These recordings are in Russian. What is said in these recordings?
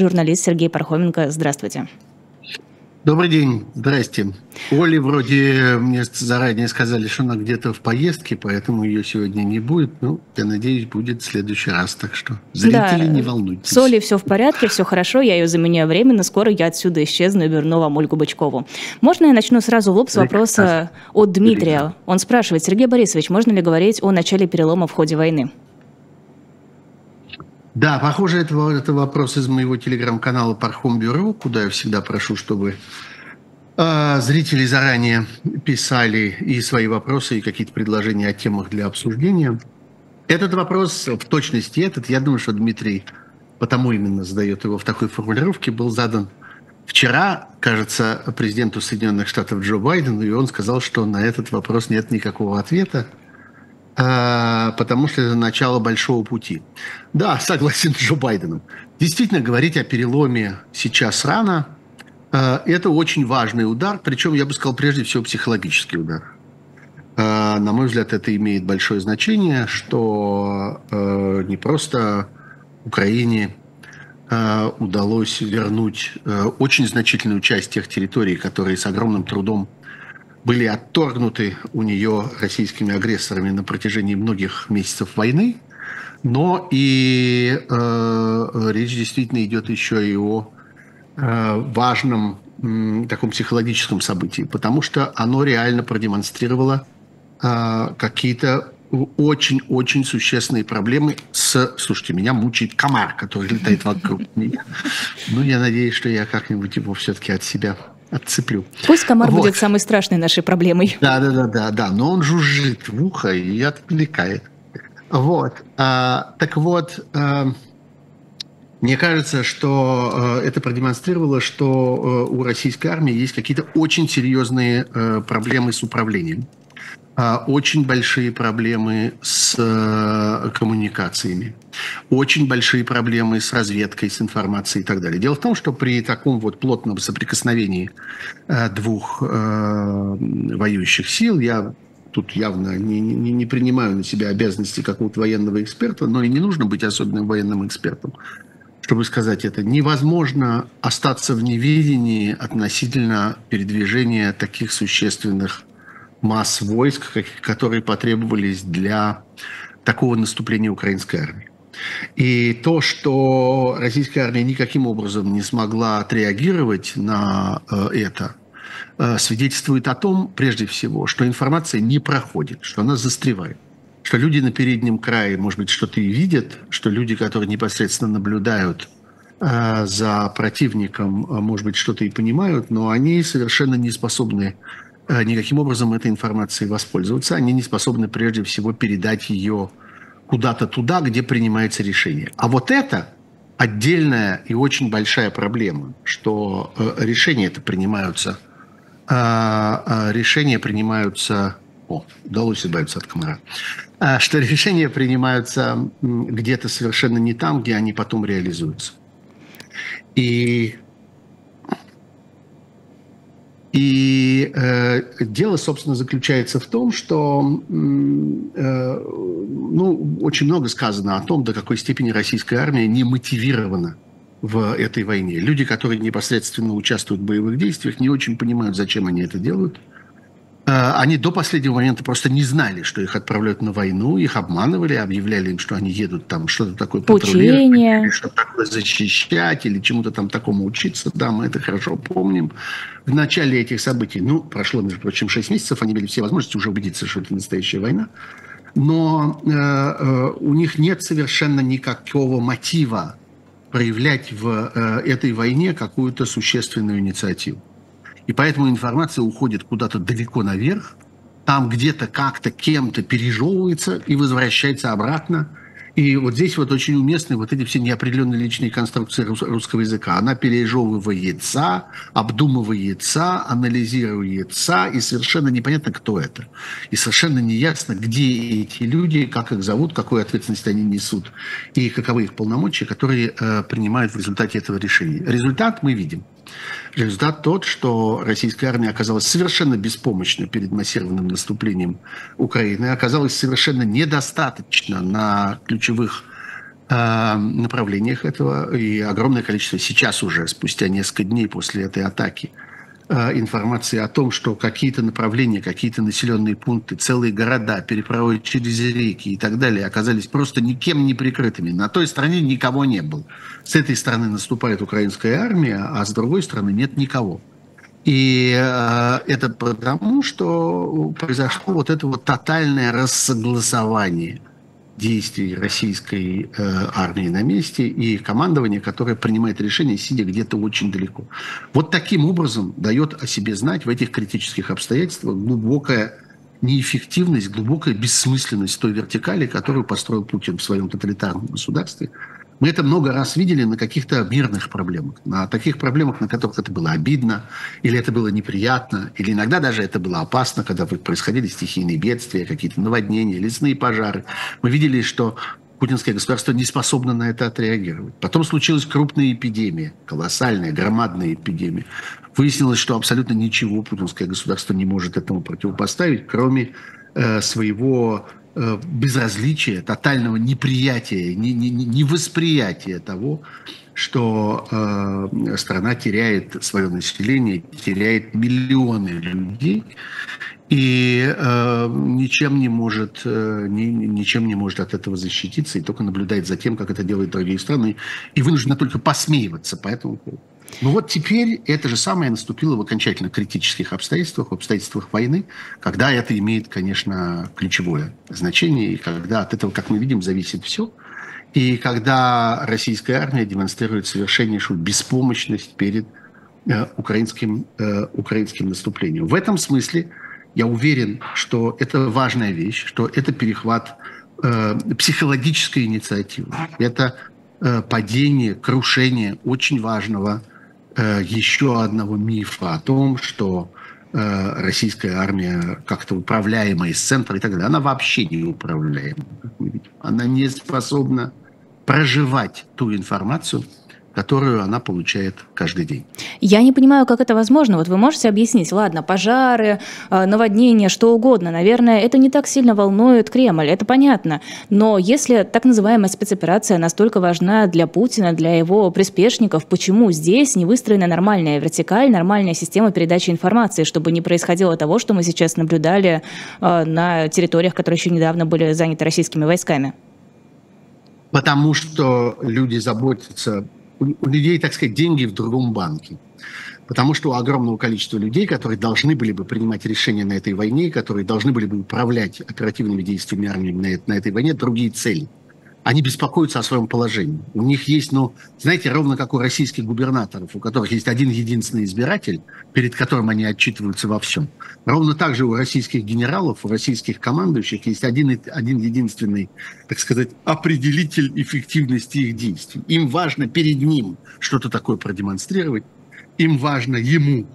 журналист Сергей Пархоменко. Здравствуйте. Добрый день, здрасте. Оле вроде мне заранее сказали, что она где-то в поездке, поэтому ее сегодня не будет. Ну, я надеюсь, будет в следующий раз, так что зрители да. не волнуйтесь. С Олей все в порядке, все хорошо, я ее заменяю временно, скоро я отсюда исчезну и верну вам Ольгу Бычкову. Можно я начну сразу в лоб с вопроса от Дмитрия? Он спрашивает, Сергей Борисович, можно ли говорить о начале перелома в ходе войны? Да, похоже, это, это вопрос из моего телеграм-канала Пархом Бюро, куда я всегда прошу, чтобы э, зрители заранее писали и свои вопросы, и какие-то предложения о темах для обсуждения. Этот вопрос, в точности этот, я думаю, что Дмитрий потому именно задает его в такой формулировке, был задан вчера, кажется, президенту Соединенных Штатов Джо Байдену, и он сказал, что на этот вопрос нет никакого ответа. А, потому что это начало большого пути. Да, согласен с Джо Байденом. Действительно, говорить о переломе сейчас рано. А, это очень важный удар, причем, я бы сказал, прежде всего психологический удар. А, на мой взгляд, это имеет большое значение, что не просто Украине удалось вернуть очень значительную часть тех территорий, которые с огромным трудом были отторгнуты у нее российскими агрессорами на протяжении многих месяцев войны, но и э, речь действительно идет еще и о э, важном э, таком психологическом событии, потому что оно реально продемонстрировало э, какие-то очень-очень существенные проблемы с... Слушайте, меня мучает комар, который летает вокруг меня. Ну, я надеюсь, что я как-нибудь его все-таки от себя отцеплю. Пусть комар вот. будет самой страшной нашей проблемой. Да, да, да, да, да. Но он жужжит в ухо и отвлекает. Вот. А, так вот, а, мне кажется, что а, это продемонстрировало, что а, у российской армии есть какие-то очень серьезные а, проблемы с управлением. А, очень большие проблемы с э, коммуникациями, очень большие проблемы с разведкой, с информацией и так далее. Дело в том, что при таком вот плотном соприкосновении э, двух э, воюющих сил, я тут явно не, не, не принимаю на себя обязанности какого-то военного эксперта, но и не нужно быть особенным военным экспертом, чтобы сказать это. Невозможно остаться в неведении относительно передвижения таких существенных масс войск, которые потребовались для такого наступления украинской армии. И то, что российская армия никаким образом не смогла отреагировать на э, это, э, свидетельствует о том, прежде всего, что информация не проходит, что она застревает. Что люди на переднем крае, может быть, что-то и видят, что люди, которые непосредственно наблюдают э, за противником, может быть, что-то и понимают, но они совершенно не способны никаким образом этой информацией воспользоваться. Они не способны прежде всего передать ее куда-то туда, где принимается решение. А вот это отдельная и очень большая проблема, что э, решения это принимаются, э, решения принимаются, о, удалось избавиться от комара, что решения принимаются где-то совершенно не там, где они потом реализуются. И и э, дело, собственно, заключается в том, что э, ну, очень много сказано о том, до какой степени российская армия не мотивирована в этой войне. Люди, которые непосредственно участвуют в боевых действиях, не очень понимают, зачем они это делают. Э, они до последнего момента просто не знали, что их отправляют на войну, их обманывали, объявляли им, что они едут там что-то такое патрулировать, что-то такое защищать или чему-то там такому учиться. Да, мы это хорошо помним. В начале этих событий, ну, прошло, между прочим, 6 месяцев, они имели все возможности уже убедиться, что это настоящая война. Но э, э, у них нет совершенно никакого мотива проявлять в э, этой войне какую-то существенную инициативу. И поэтому информация уходит куда-то далеко наверх, там где-то как-то кем-то пережевывается и возвращается обратно. И вот здесь вот очень уместны вот эти все неопределенные личные конструкции русского языка. Она пережевывается, обдумывается, анализируется, и совершенно непонятно, кто это. И совершенно неясно, где эти люди, как их зовут, какую ответственность они несут, и каковы их полномочия, которые э, принимают в результате этого решения. Результат мы видим – Результат тот, что российская армия оказалась совершенно беспомощна перед массированным наступлением Украины, оказалась совершенно недостаточно на ключевых э, направлениях этого, и огромное количество сейчас уже, спустя несколько дней после этой атаки, информации о том, что какие-то направления, какие-то населенные пункты, целые города, переправы через реки и так далее оказались просто никем не прикрытыми. На той стороне никого не было. С этой стороны наступает украинская армия, а с другой стороны нет никого. И э, это потому, что произошло вот это вот тотальное рассогласование действий российской э, армии на месте и командования, которое принимает решение, сидя где-то очень далеко. Вот таким образом дает о себе знать в этих критических обстоятельствах глубокая неэффективность, глубокая бессмысленность той вертикали, которую построил Путин в своем тоталитарном государстве – мы это много раз видели на каких-то мирных проблемах, на таких проблемах, на которых это было обидно, или это было неприятно, или иногда даже это было опасно, когда происходили стихийные бедствия, какие-то наводнения, лесные пожары. Мы видели, что путинское государство не способно на это отреагировать. Потом случилась крупная эпидемия, колоссальная, громадная эпидемия. Выяснилось, что абсолютно ничего путинское государство не может этому противопоставить, кроме э, своего безразличия, тотального неприятия, невосприятия того, что э, страна теряет свое население, теряет миллионы людей и э, ничем не может э, ни, ничем не может от этого защититься и только наблюдает за тем, как это делают другие страны и вынуждена только посмеиваться по этому поводу. Ну вот теперь это же самое наступило в окончательно критических обстоятельствах, в обстоятельствах войны, когда это имеет, конечно, ключевое значение, и когда от этого, как мы видим, зависит все. И когда российская армия демонстрирует совершеннейшую беспомощность перед э, украинским, э, украинским наступлением. В этом смысле я уверен, что это важная вещь, что это перехват э, психологической инициативы. Это э, падение, крушение очень важного еще одного мифа о том, что э, российская армия как-то управляемая из центра и так далее. Она вообще не управляема. Она не способна проживать ту информацию, которую она получает каждый день. Я не понимаю, как это возможно. Вот вы можете объяснить, ладно, пожары, э, наводнения, что угодно. Наверное, это не так сильно волнует Кремль, это понятно. Но если так называемая спецоперация настолько важна для Путина, для его приспешников, почему здесь не выстроена нормальная вертикаль, нормальная система передачи информации, чтобы не происходило того, что мы сейчас наблюдали э, на территориях, которые еще недавно были заняты российскими войсками? Потому что люди заботятся у людей, так сказать, деньги в другом банке. Потому что у огромного количества людей, которые должны были бы принимать решения на этой войне, которые должны были бы управлять оперативными действиями армии на, на этой войне, другие цели – они беспокоятся о своем положении. У них есть, ну, знаете, ровно как у российских губернаторов, у которых есть один единственный избиратель, перед которым они отчитываются во всем. Ровно так же у российских генералов, у российских командующих есть один, один единственный, так сказать, определитель эффективности их действий. Им важно перед ним что-то такое продемонстрировать, им важно ему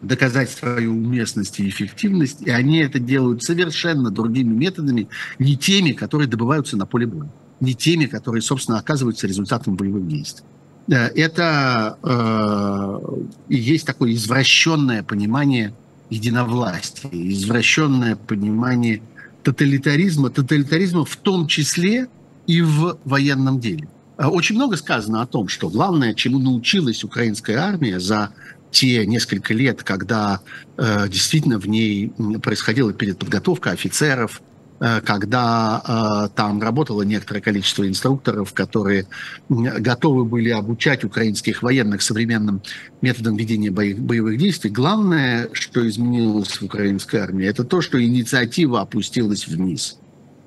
доказать свою уместность и эффективность, и они это делают совершенно другими методами, не теми, которые добываются на поле боя не теми, которые, собственно, оказываются результатом боевых действий. Э, это э, есть такое извращенное понимание единовластия, извращенное понимание тоталитаризма, тоталитаризма в том числе и в военном деле. Э, очень много сказано о том, что главное, чему научилась украинская армия за те несколько лет, когда э, действительно в ней происходила переподготовка офицеров, когда э, там работало некоторое количество инструкторов, которые готовы были обучать украинских военных современным методам ведения боевых действий. Главное, что изменилось в украинской армии, это то, что инициатива опустилась вниз.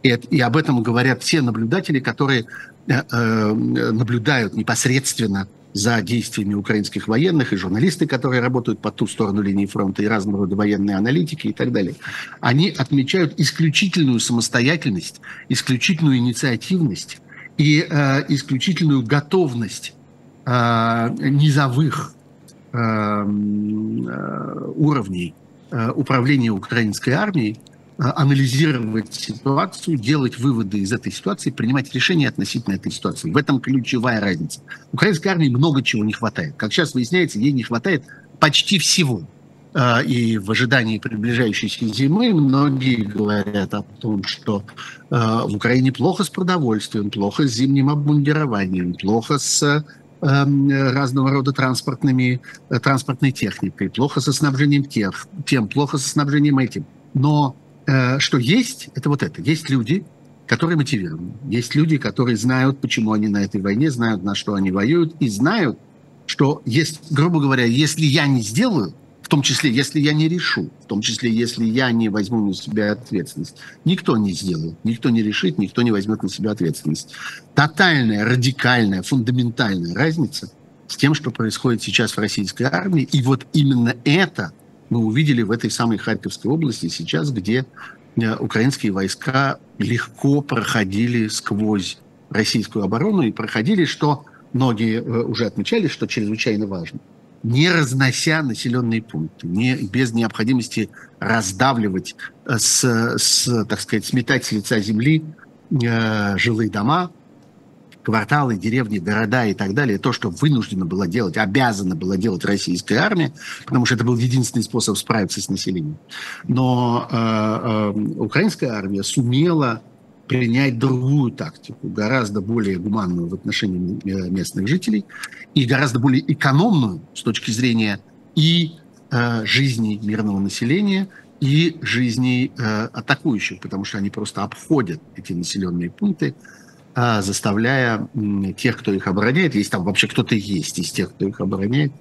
И об этом говорят все наблюдатели, которые э, наблюдают непосредственно за действиями украинских военных и журналисты, которые работают по ту сторону линии фронта, и разного рода военные аналитики и так далее, они отмечают исключительную самостоятельность, исключительную инициативность и э, исключительную готовность э, низовых э, э уровней э, управления украинской армией анализировать ситуацию, делать выводы из этой ситуации, принимать решения относительно этой ситуации. В этом ключевая разница. Украинской армии много чего не хватает. Как сейчас выясняется, ей не хватает почти всего. э, и в ожидании приближающейся зимы многие говорят о том, что э, в Украине плохо с продовольствием, плохо с зимним обмундированием, плохо с разного рода транспортными, транспортной техникой, плохо со снабжением тех, тем, плохо со снабжением этим. Но что есть, это вот это. Есть люди, которые мотивированы. Есть люди, которые знают, почему они на этой войне, знают, на что они воюют, и знают, что, есть, грубо говоря, если я не сделаю, в том числе, если я не решу, в том числе, если я не возьму на себя ответственность, никто не сделает, никто не решит, никто не возьмет на себя ответственность. Тотальная, радикальная, фундаментальная разница с тем, что происходит сейчас в российской армии. И вот именно это мы увидели в этой самой Харьковской области сейчас, где э, украинские войска легко проходили сквозь российскую оборону и проходили, что многие э, уже отмечали, что чрезвычайно важно, не разнося населенные пункты, не, без необходимости раздавливать, э, с, с, так сказать, сметать с лица земли э, жилые дома, кварталы, деревни, города и так далее, то, что вынуждена была делать, обязана была делать российская армия, потому что это был единственный способ справиться с населением. Но э, э, украинская армия сумела принять другую тактику, гораздо более гуманную в отношении э, местных жителей и гораздо более экономную с точки зрения и э, жизни мирного населения, и жизни э, атакующих, потому что они просто обходят эти населенные пункты, заставляя э, тех, кто их обороняет, если там вообще кто-то есть из тех, кто их обороняет,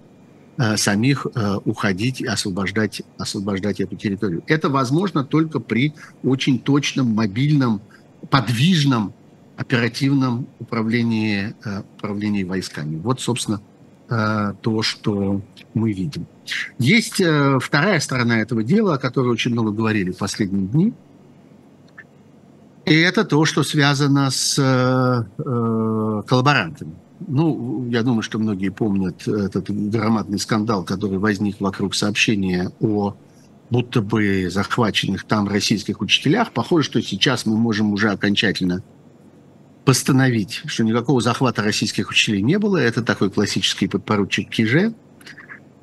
э, самих э, уходить и освобождать, освобождать эту территорию. Это возможно только при очень точном мобильном подвижном оперативном управлении, э, управлении войсками. Вот, собственно, то, что мы видим. Есть вторая сторона этого дела, о которой очень много говорили в последние дни. И это то, что связано с коллаборантами. Ну, я думаю, что многие помнят этот громадный скандал, который возник вокруг сообщения о будто бы захваченных там российских учителях. Похоже, что сейчас мы можем уже окончательно постановить, что никакого захвата российских учителей не было. Это такой классический подпоручик Киже.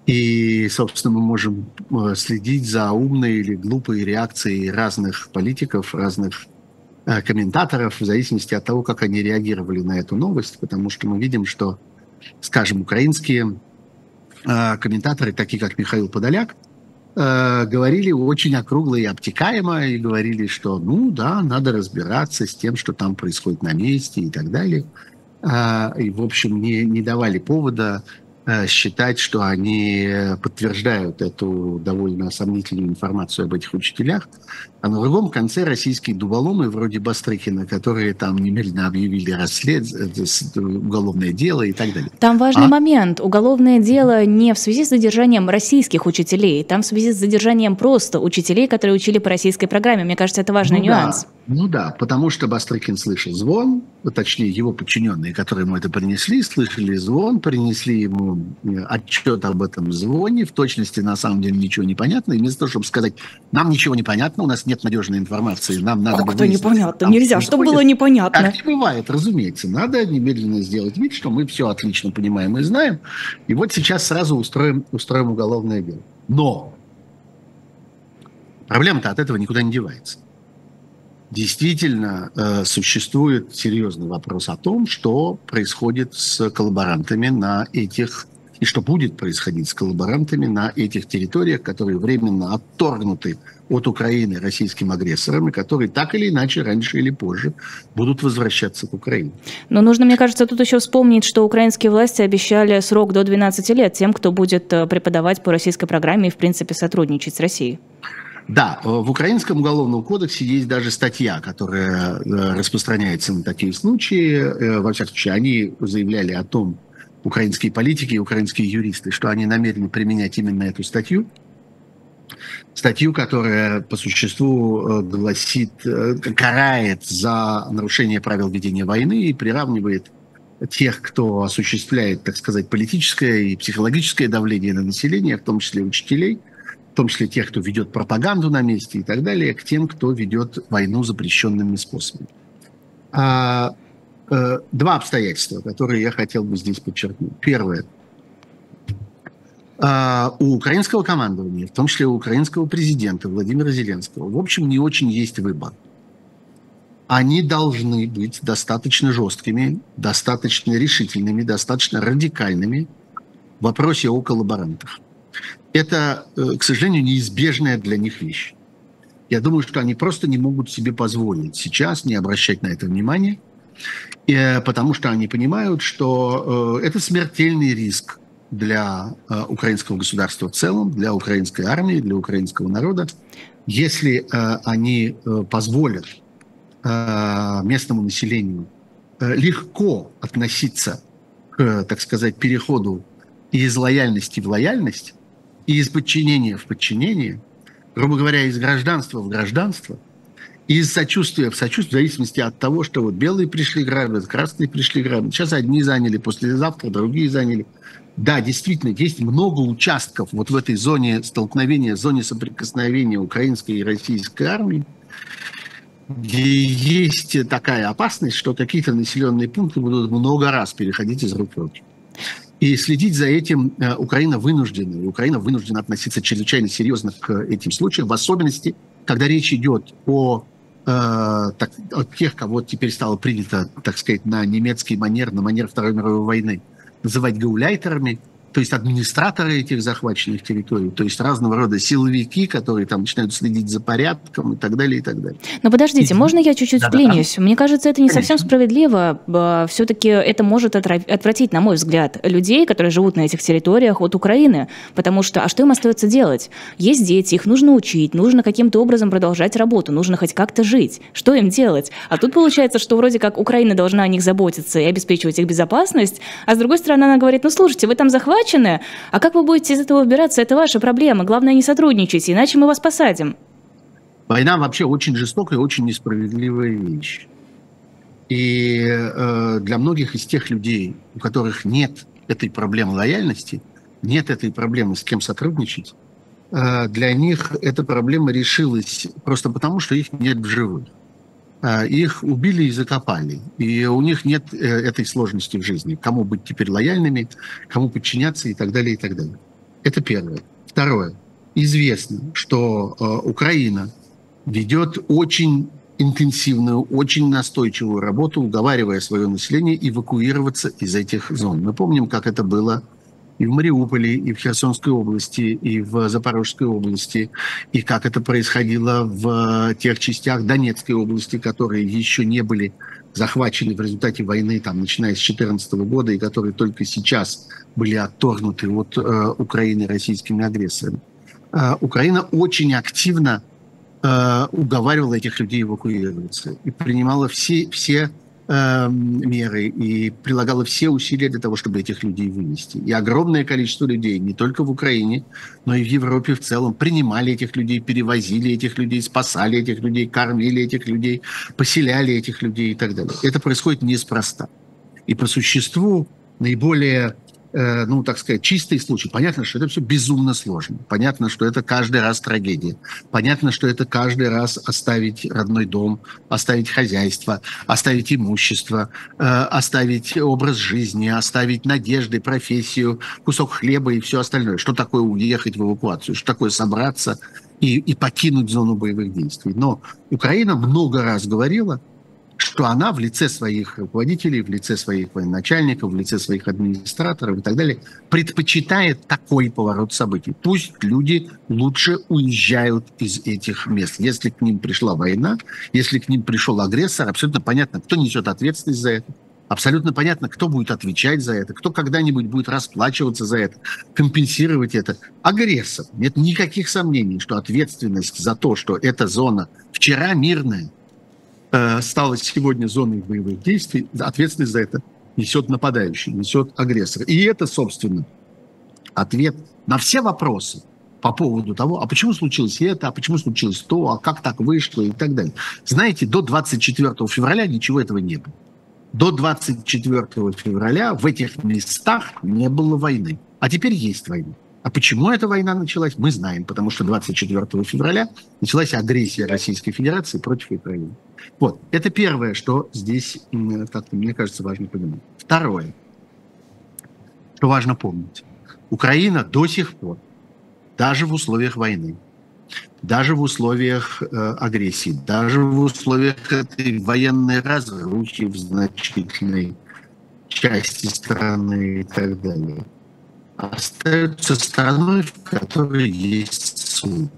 И, собственно, мы можем э, следить за умной или глупой реакцией разных политиков, разных э, комментаторов, в зависимости от того, как они реагировали на эту новость, потому что мы видим, что, скажем, украинские э, комментаторы, такие как Михаил Подоляк, Э, говорили очень округло и обтекаемо, и говорили, что, ну да, надо разбираться с тем, что там происходит на месте и так далее. Э, и, в общем, не, не давали повода Э, считать, что они подтверждают эту довольно сомнительную информацию об этих учителях. А на другом конце российские дуболомы, вроде Бастрыкина, которые там немедленно объявили расслед... Э, уголовное дело и так далее. Там важный а? момент. Уголовное дело не в связи с задержанием российских учителей, там в связи с задержанием просто учителей, которые учили по российской программе. Мне кажется, это важный ну, нюанс. Да. Ну да, потому что Бастрыкин слышал звон, точнее его подчиненные, которые ему это принесли, слышали звон, принесли ему э, отчет об этом звоне, в точности на самом деле ничего не понятно, и вместо того, чтобы сказать, нам ничего не понятно, у нас нет надежной информации, нам надо... Как это непонятно? Нельзя, чтобы было непонятно. Так не бывает, разумеется. Надо немедленно сделать вид, что мы все отлично понимаем и знаем, и вот сейчас сразу устроим, устроим уголовное дело. Но проблема-то от этого никуда не девается действительно э, существует серьезный вопрос о том, что происходит с коллаборантами на этих и что будет происходить с коллаборантами на этих территориях, которые временно отторгнуты от Украины российским агрессором, и которые так или иначе, раньше или позже, будут возвращаться к Украине. Но нужно, мне кажется, тут еще вспомнить, что украинские власти обещали срок до 12 лет тем, кто будет э, преподавать по российской программе и, в принципе, сотрудничать с Россией. Да, э, в Украинском уголовном кодексе есть даже статья, которая э, распространяется на такие случаи. Э, во всяком случае, они заявляли о том, украинские политики и украинские юристы, что они намерены применять именно эту статью. Статью, которая по существу гласит, карает за нарушение правил ведения войны и приравнивает тех, кто осуществляет, так сказать, политическое и психологическое давление на население, в том числе учителей – том числе тех, кто ведет пропаганду на месте и так далее, к тем, кто ведет войну запрещенными способами. А, э, два обстоятельства, которые я хотел бы здесь подчеркнуть. Первое. А, у украинского командования, в том числе у украинского президента Владимира Зеленского, в общем, не очень есть выбор. Они должны быть достаточно жесткими, достаточно решительными, достаточно радикальными в вопросе о коллаборантах. Это, э, к сожалению, неизбежная для них вещь. Я думаю, что они просто не могут себе позволить сейчас не обращать на это внимания, э, потому что они понимают, что э, это смертельный риск для украинского государства в целом, для украинской армии, для украинского народа, если они позволят местному населению легко относиться к, так сказать, переходу из лояльности в лояльность, и из подчинения в подчинение, грубо говоря, из гражданства в гражданство, из сочувствия в сочувствие, в зависимости от того, что вот белые пришли грабят, красные пришли грабят. Сейчас одни заняли, послезавтра другие заняли. Да, действительно, есть много участков вот в этой зоне столкновения, зоне соприкосновения украинской и российской армии, где есть такая опасность, что какие-то населенные пункты будут много раз переходить из рук в руки. И следить за этим э, Украина вынуждена. И Украина вынуждена относиться чрезвычайно серьезно к этим случаям, в особенности, когда речь идет о, э, так, о тех, кого теперь стало принято, так сказать, на немецкий манер, на манер Второй мировой войны называть гауляйтерами – то есть администраторы этих захваченных территорий, то есть разного рода силовики, которые там начинают следить за порядком и так далее, и так далее. Но подождите, и... можно я чуть-чуть да, вклинюсь? Да, Мне кажется, это не Конечно. совсем справедливо. Все-таки это может отвратить, на мой взгляд, людей, которые живут на этих территориях от Украины, потому что, а что им остается делать? Есть дети, их нужно учить, нужно каким-то образом продолжать работу, нужно хоть как-то жить. Что им делать? А тут получается, что вроде как Украина должна о них заботиться и обеспечивать их безопасность, а с другой стороны она говорит, ну слушайте, вы там захватываете, захвачены, а как вы будете из этого выбираться, это ваша проблема. Главное, не сотрудничайте, иначе мы вас посадим. Война вообще очень жестокая очень несправедливая вещь. И э, для многих из тех людей, у которых нет этой проблемы лояльности, нет этой проблемы с кем сотрудничать, э, для них эта проблема решилась просто потому, что их нет в живых. А, их убили и закопали. И у них нет э, этой сложности в жизни. Кому быть теперь лояльными, кому подчиняться и так далее, и так далее. Это первое. Второе. Известно, что э, Украина ведет очень интенсивную, очень настойчивую работу, уговаривая свое население эвакуироваться из этих зон. Мы помним, как это было и в Мариуполе, и в Херсонской области, и в Запорожской области, и как это происходило в тех частях Донецкой области, которые еще не были захвачены в результате войны, там, начиная с 2014 года, и которые только сейчас были отторгнуты от э, Украины российскими агрессорами. Э, Украина очень активно э, уговаривала этих людей эвакуироваться и принимала все, все э, меры и прилагала все усилия для того, чтобы этих людей вынести. И огромное количество людей, не только в Украине, но и в Европе в целом, принимали этих людей, перевозили этих людей, спасали этих людей, кормили этих людей, поселяли этих людей и так далее. Это происходит неспроста. И по существу наиболее ну, так сказать, чистый случай. Понятно, что это все безумно сложно. Понятно, что это каждый раз трагедия. Понятно, что это каждый раз оставить родной дом, оставить хозяйство, оставить имущество, э, оставить образ жизни, оставить надежды, профессию, кусок хлеба и все остальное. Что такое уехать в эвакуацию? Что такое собраться и, и покинуть зону боевых действий? Но Украина много раз говорила, что она в лице своих руководителей, в лице своих военачальников, в лице своих администраторов и так далее предпочитает такой поворот событий. Пусть люди лучше уезжают из этих мест. Если к ним пришла война, если к ним пришел агрессор, абсолютно понятно, кто несет ответственность за это. Абсолютно понятно, кто будет отвечать за это, кто когда-нибудь будет расплачиваться за это, компенсировать это. Агрессор. Нет никаких сомнений, что ответственность за то, что эта зона вчера мирная, стала сегодня зоной боевых действий, ответственность за это несет нападающий, несет агрессор. И это, собственно, ответ на все вопросы по поводу того, а почему случилось это, а почему случилось то, а как так вышло и так далее. Знаете, до 24 февраля ничего этого не было. До 24 февраля в этих местах не было войны. А теперь есть война. А почему эта война началась, мы знаем, потому что 24 февраля началась агрессия Российской Федерации против Украины. Вот, это первое, что здесь, как мне кажется, важно понимать. Второе, что важно помнить. Украина до сих пор, даже в условиях войны, даже в условиях э, агрессии, даже в условиях этой военной разрухи в значительной части страны и так далее, остается страной, в которой есть суд.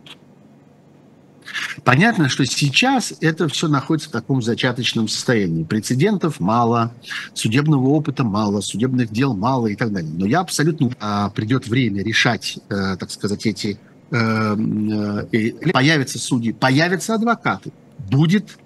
Понятно, что сейчас это все находится в таком зачаточном состоянии. Прецедентов мало, судебного опыта мало, судебных дел мало и так далее. Но я абсолютно... А, придет время решать, э, так сказать, эти... Э, э, появятся судьи, появятся адвокаты. Будет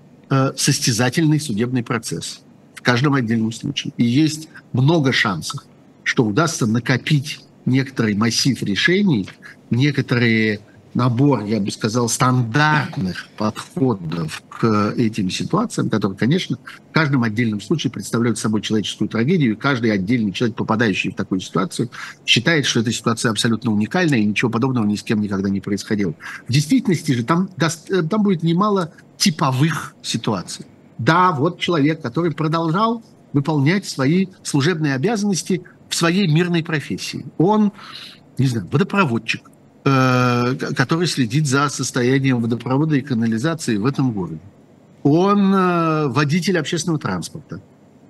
состязательный судебный процесс в каждом отдельном случае. И есть много шансов, что удастся накопить некоторый массив решений, некоторые набор, я бы сказал, стандартных подходов к этим ситуациям, которые, конечно, в каждом отдельном случае представляют собой человеческую трагедию, и каждый отдельный человек, попадающий в такую ситуацию, считает, что эта ситуация абсолютно уникальная, и ничего подобного ни с кем никогда не происходило. В действительности же там, там будет немало типовых ситуаций. Да, вот человек, который продолжал выполнять свои служебные обязанности в своей мирной профессии. Он, не знаю, водопроводчик, Э, который следит за состоянием водопровода и канализации в этом городе. Он э, водитель общественного транспорта.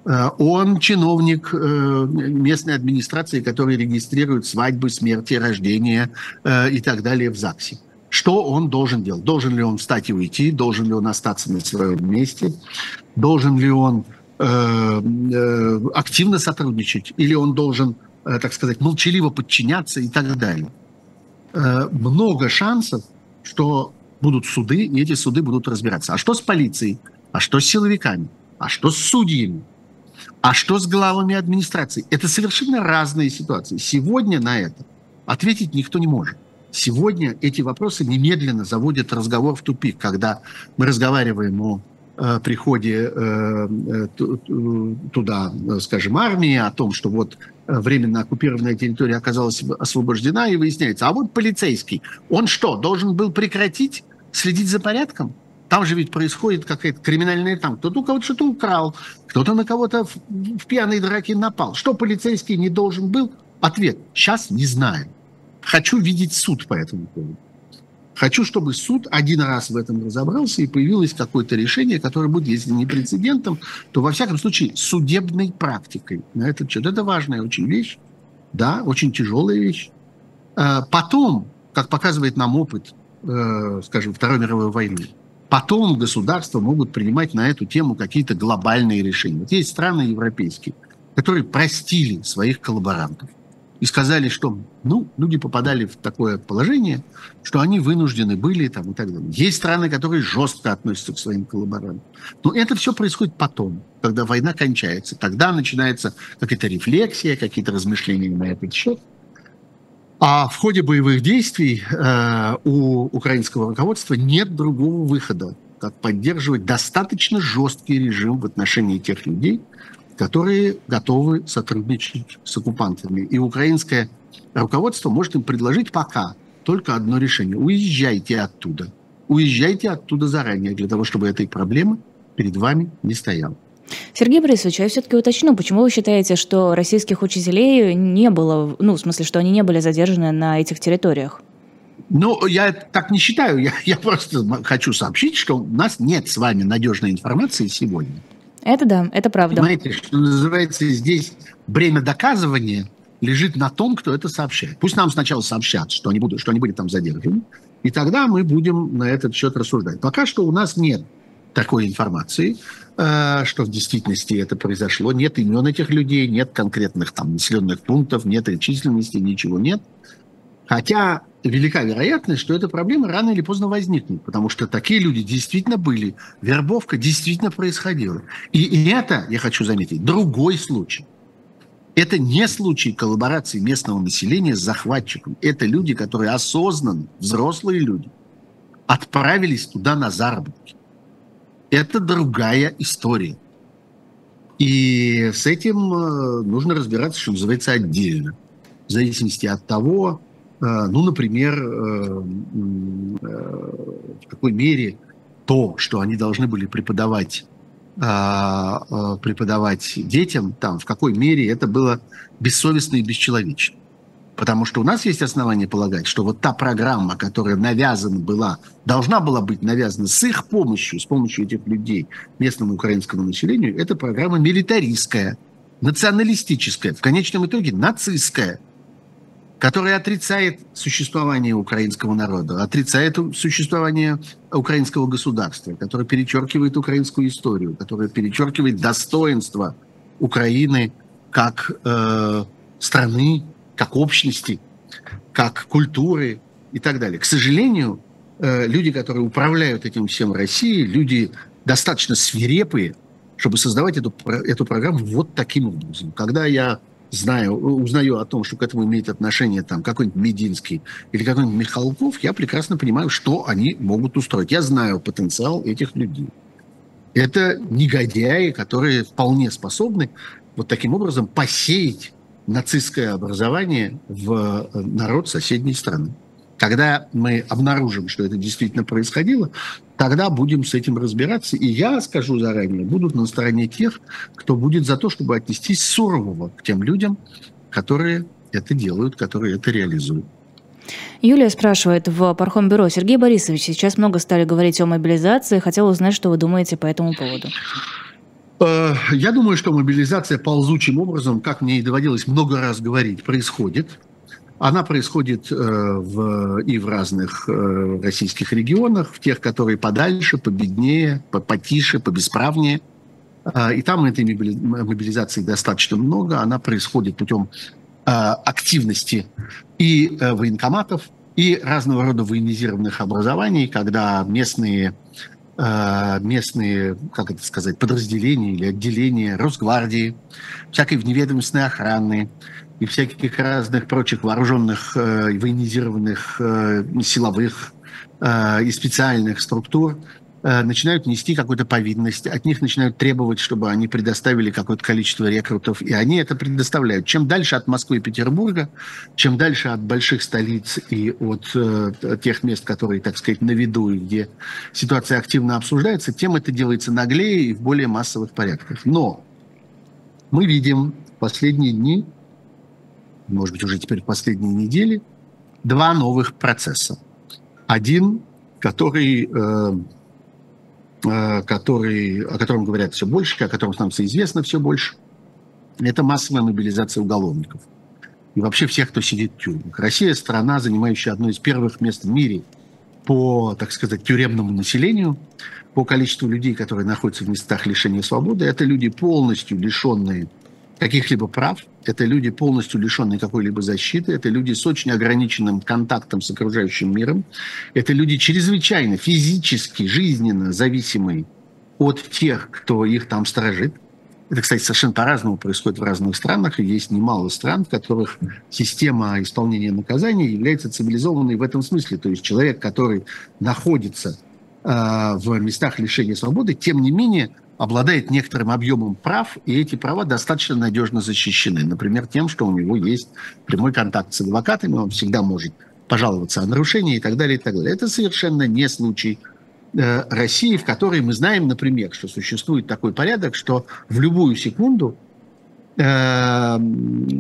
Э, он чиновник местной администрации, который регистрирует свадьбы, смерти, рождения и так далее в ЗАГСе. Что он должен делать? Должен ли он встать и уйти? Должен ли он остаться на своем месте? Должен ли он активно сотрудничать? Или он должен, так сказать, молчаливо подчиняться и так далее? Э, много шансов, что будут суды, и эти суды будут разбираться. А что с полицией? А что с силовиками? А что с судьями? А что с главами администрации? Это совершенно разные ситуации. Сегодня на это ответить никто не может. Сегодня эти вопросы немедленно заводят разговор в тупик, когда мы разговариваем о э, приходе э, туда, скажем, армии, о том, что вот Э, временно оккупированная территория оказалась освобождена, и выясняется, а вот полицейский, он что, должен был прекратить следить за порядком? Там же ведь происходит какая-то криминальная там. Кто-то у кого-то что-то украл, кто-то на кого-то в, в пьяной драке напал. Что полицейский не должен был? Ответ. Сейчас не знаю. Хочу видеть суд по этому поводу. Хочу, чтобы суд один раз в этом разобрался и появилось какое-то решение, которое будет, если не прецедентом, то, во всяком случае, судебной практикой на этот счет. Это важная очень вещь, да, очень тяжелая вещь. А потом, как показывает нам опыт, э, скажем, Второй мировой войны, потом государства могут принимать на эту тему какие-то глобальные решения. Вот есть страны европейские, которые простили своих коллаборантов и сказали, что ну, люди попадали в такое положение, что они вынуждены были там, и так далее. Есть страны, которые жестко относятся к своим коллаборантам. Но это все происходит потом, когда война кончается. Тогда начинается какая-то рефлексия, какие-то размышления на этот счет. А в ходе боевых действий э, у украинского руководства нет другого выхода, как поддерживать достаточно жесткий режим в отношении тех людей, которые готовы сотрудничать с оккупантами. И украинское руководство может им предложить пока только одно решение. Уезжайте оттуда. Уезжайте оттуда заранее, для того, чтобы этой проблемы перед вами не стояла. Сергей Борисович, я все-таки уточню, почему вы считаете, что российских учителей не было, ну, в смысле, что они не были задержаны на этих территориях? Ну, я так не считаю. Я, я просто хочу сообщить, что у нас нет с вами надежной информации сегодня. Это да, это правда. Понимаете, что называется здесь бремя доказывания лежит на том, кто это сообщает. Пусть нам сначала сообщат, что они, будут, что они были там задержаны, и тогда мы будем на этот счет рассуждать. Пока что у нас нет такой информации, э, что в действительности это произошло. Нет имен этих людей, нет конкретных там населенных пунктов, нет их численности, ничего нет. Хотя велика вероятность, что эта проблема рано или поздно возникнет, потому что такие люди действительно были, вербовка действительно происходила. И, это, я хочу заметить, другой случай. Это не случай коллаборации местного населения с захватчиком. Это люди, которые осознанно, взрослые люди, отправились туда на заработки. Это другая история. И с этим э, нужно разбираться, что называется, отдельно. В зависимости от того, ну, например, э, э, в какой мере то, что они должны были преподавать преподавать детям, там, в какой мере это было бессовестно и бесчеловечно. Потому что у нас есть основания полагать, что вот та программа, которая навязана была, должна была быть навязана с их помощью, с помощью этих людей, местному украинскому населению, это программа милитаристская, националистическая, в конечном итоге нацистская, которая отрицает существование украинского народа, отрицает существование украинского государства, которая перечеркивает украинскую историю, которая перечеркивает достоинство Украины как э, страны, как общности, как культуры и так далее. К сожалению, э, люди, которые управляют этим всем России, люди достаточно свирепые, чтобы создавать эту, эту программу вот таким образом. Когда я знаю, узнаю о том, что к этому имеет отношение там какой-нибудь Мединский или какой-нибудь Михалков, я прекрасно понимаю, что они могут устроить. Я знаю потенциал этих людей. Это негодяи, которые вполне способны вот таким образом посеять нацистское образование в э, народ соседней страны. Когда мы обнаружим, что это действительно происходило, тогда будем с этим разбираться. И я скажу заранее, будут на стороне тех, кто будет за то, чтобы отнестись сурово к тем людям, которые это делают, которые это реализуют. Юлия спрашивает в Пархом-бюро. Сергей Борисович, сейчас много стали говорить о мобилизации. Хотела узнать, что вы думаете по этому поводу. Э, я думаю, что мобилизация ползучим образом, как мне и доводилось много раз говорить, происходит. Она происходит э, в, и в разных э, российских регионах, в тех, которые подальше, победнее, потише, побесправнее. И там этой мобилизации достаточно много. Она происходит путем активности и военкоматов, и разного рода военизированных образований, когда местные Э, местные, как это сказать, подразделения или отделения Росгвардии, всякой вневедомственной охраны и всяких разных прочих вооруженных, э, военизированных э, силовых и специальных структур Э, начинают нести какую-то повинность, от них начинают требовать, чтобы они предоставили какое-то количество рекрутов, и они это предоставляют. Чем дальше от Москвы и Петербурга, чем дальше от больших столиц и от э, тех мест, которые, так сказать, на виду, где ситуация активно обсуждается, тем это делается наглее и в более массовых порядках. Но мы видим в последние дни, может быть, уже теперь в последние недели, два новых процесса. Один, который э, Э, который, о котором говорят все больше, о котором становится известно все больше, это массовая мобилизация уголовников. И вообще всех, кто сидит в тюрьмах. Россия – страна, занимающая одно из первых мест в мире по, так сказать, тюремному населению, по количеству людей, которые находятся в местах лишения свободы. Это люди полностью лишенные каких-либо прав. Это люди, полностью лишенные какой-либо защиты. Это люди с очень ограниченным контактом с окружающим миром. Это люди чрезвычайно физически, жизненно зависимые от тех, кто их там сторожит. Это, кстати, совершенно по-разному происходит в разных странах, есть немало стран, в которых система исполнения наказания является цивилизованной в этом смысле. То есть человек, который находится в местах лишения свободы, тем не менее обладает некоторым объемом прав, и эти права достаточно надежно защищены. Например, тем, что у него есть прямой контакт с адвокатами, он всегда может пожаловаться о нарушении и так далее, и так далее. Это совершенно не случай э, России, в которой мы знаем, например, что существует такой порядок, что в любую секунду э,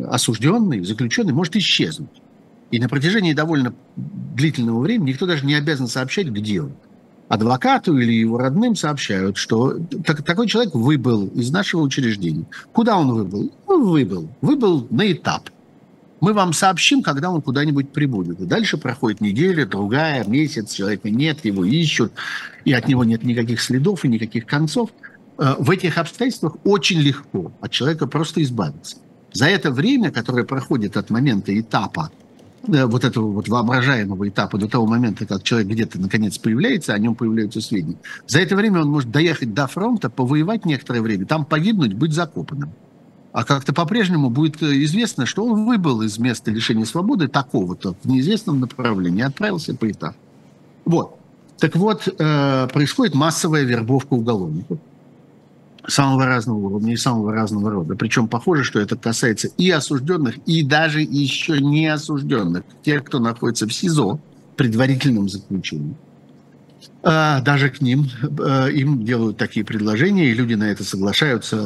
осужденный, заключенный может исчезнуть. И на протяжении довольно длительного времени никто даже не обязан сообщать, где он адвокату или его родным сообщают, что так, такой человек выбыл из нашего учреждения. Куда он выбыл? Он выбыл. Выбыл на этап. Мы вам сообщим, когда он куда-нибудь прибудет. И дальше проходит неделя, другая, месяц, человека нет, его ищут, и от него нет никаких следов и никаких концов. Э, в этих обстоятельствах очень легко от человека просто избавиться. За это время, которое проходит от момента этапа вот этого вот воображаемого этапа до того момента, как человек где-то наконец появляется, о нем появляются сведения. За это время он может доехать до фронта, повоевать некоторое время, там погибнуть, быть закопанным. А как-то по-прежнему будет э, известно, что он выбыл из места лишения свободы такого-то в неизвестном направлении, отправился по этапу. Вот. Так вот, э, происходит массовая вербовка уголовников самого разного уровня и самого разного рода. Причем похоже, что это касается и осужденных, и даже еще не осужденных, тех, кто находится в СИЗО, предварительном заключении. А, даже к ним, э, им делают такие предложения, и люди на это соглашаются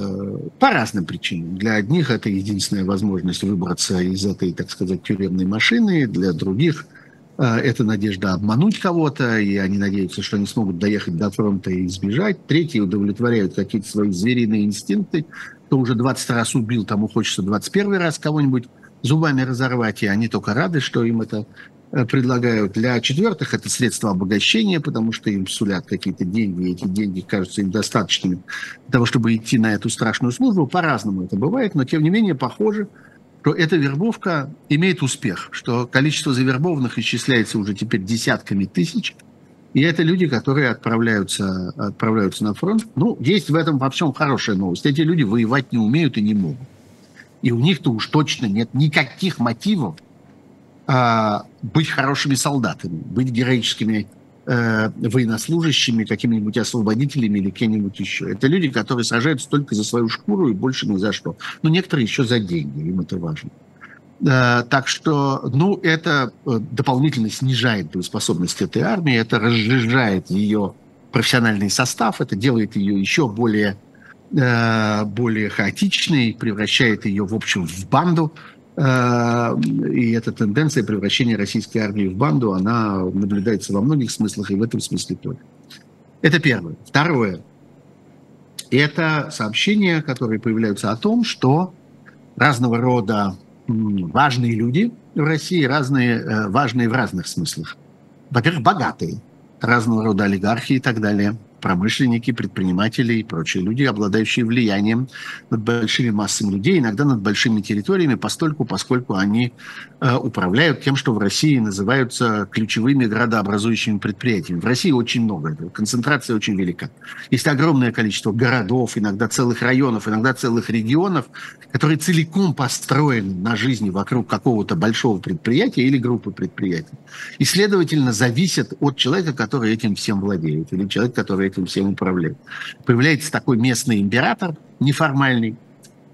по разным причинам. Для одних это единственная возможность выбраться из этой, так сказать, тюремной машины, для других э, это надежда обмануть кого-то, и они надеются, что они смогут доехать до фронта и избежать. Третьи удовлетворяют какие-то свои звериные инстинкты. Кто уже 20 раз убил, тому хочется 21 раз кого-нибудь зубами разорвать, и они только рады, что им это Э, предлагают. Для четвертых это средства обогащения, потому что им сулят какие-то деньги, и эти деньги кажутся им достаточными для того, чтобы идти на эту страшную службу. По-разному это бывает, но тем не менее похоже, что эта вербовка имеет успех, что количество завербованных исчисляется уже теперь десятками тысяч, и это люди, которые отправляются, отправляются на фронт. Ну, есть в этом во всем хорошая новость. Эти люди воевать не умеют и не могут. И у них-то уж точно нет никаких мотивов а, быть хорошими солдатами, быть героическими э, военнослужащими, какими-нибудь освободителями или кем-нибудь еще. Это люди, которые сражаются только за свою шкуру и больше ни за что. Но некоторые еще за деньги, им это важно. Э, так что, ну, это э, дополнительно снижает боеспособность этой армии, это разжижает ее профессиональный состав, это делает ее еще более, э, более хаотичной, превращает ее, в общем, в банду, и эта тенденция превращения российской армии в банду, она наблюдается во многих смыслах, и в этом смысле тоже. Это первое. Второе. Это сообщения, которые появляются о том, что разного рода важные люди в России, разные, э, важные в разных смыслах. Во-первых, богатые, разного рода олигархи и так далее – промышленники, предприниматели и прочие люди, обладающие влиянием над большими массами людей, иногда над большими территориями, постольку, поскольку они э, управляют тем, что в России называются ключевыми градообразующими предприятиями. В России очень много концентрация очень велика. Есть огромное количество городов, иногда целых районов, иногда целых регионов, которые целиком построены на жизни вокруг какого-то большого предприятия или группы предприятий. И, следовательно, зависят от человека, который этим всем владеет, или человека, который этим всем управляет. Появляется такой местный император, неформальный,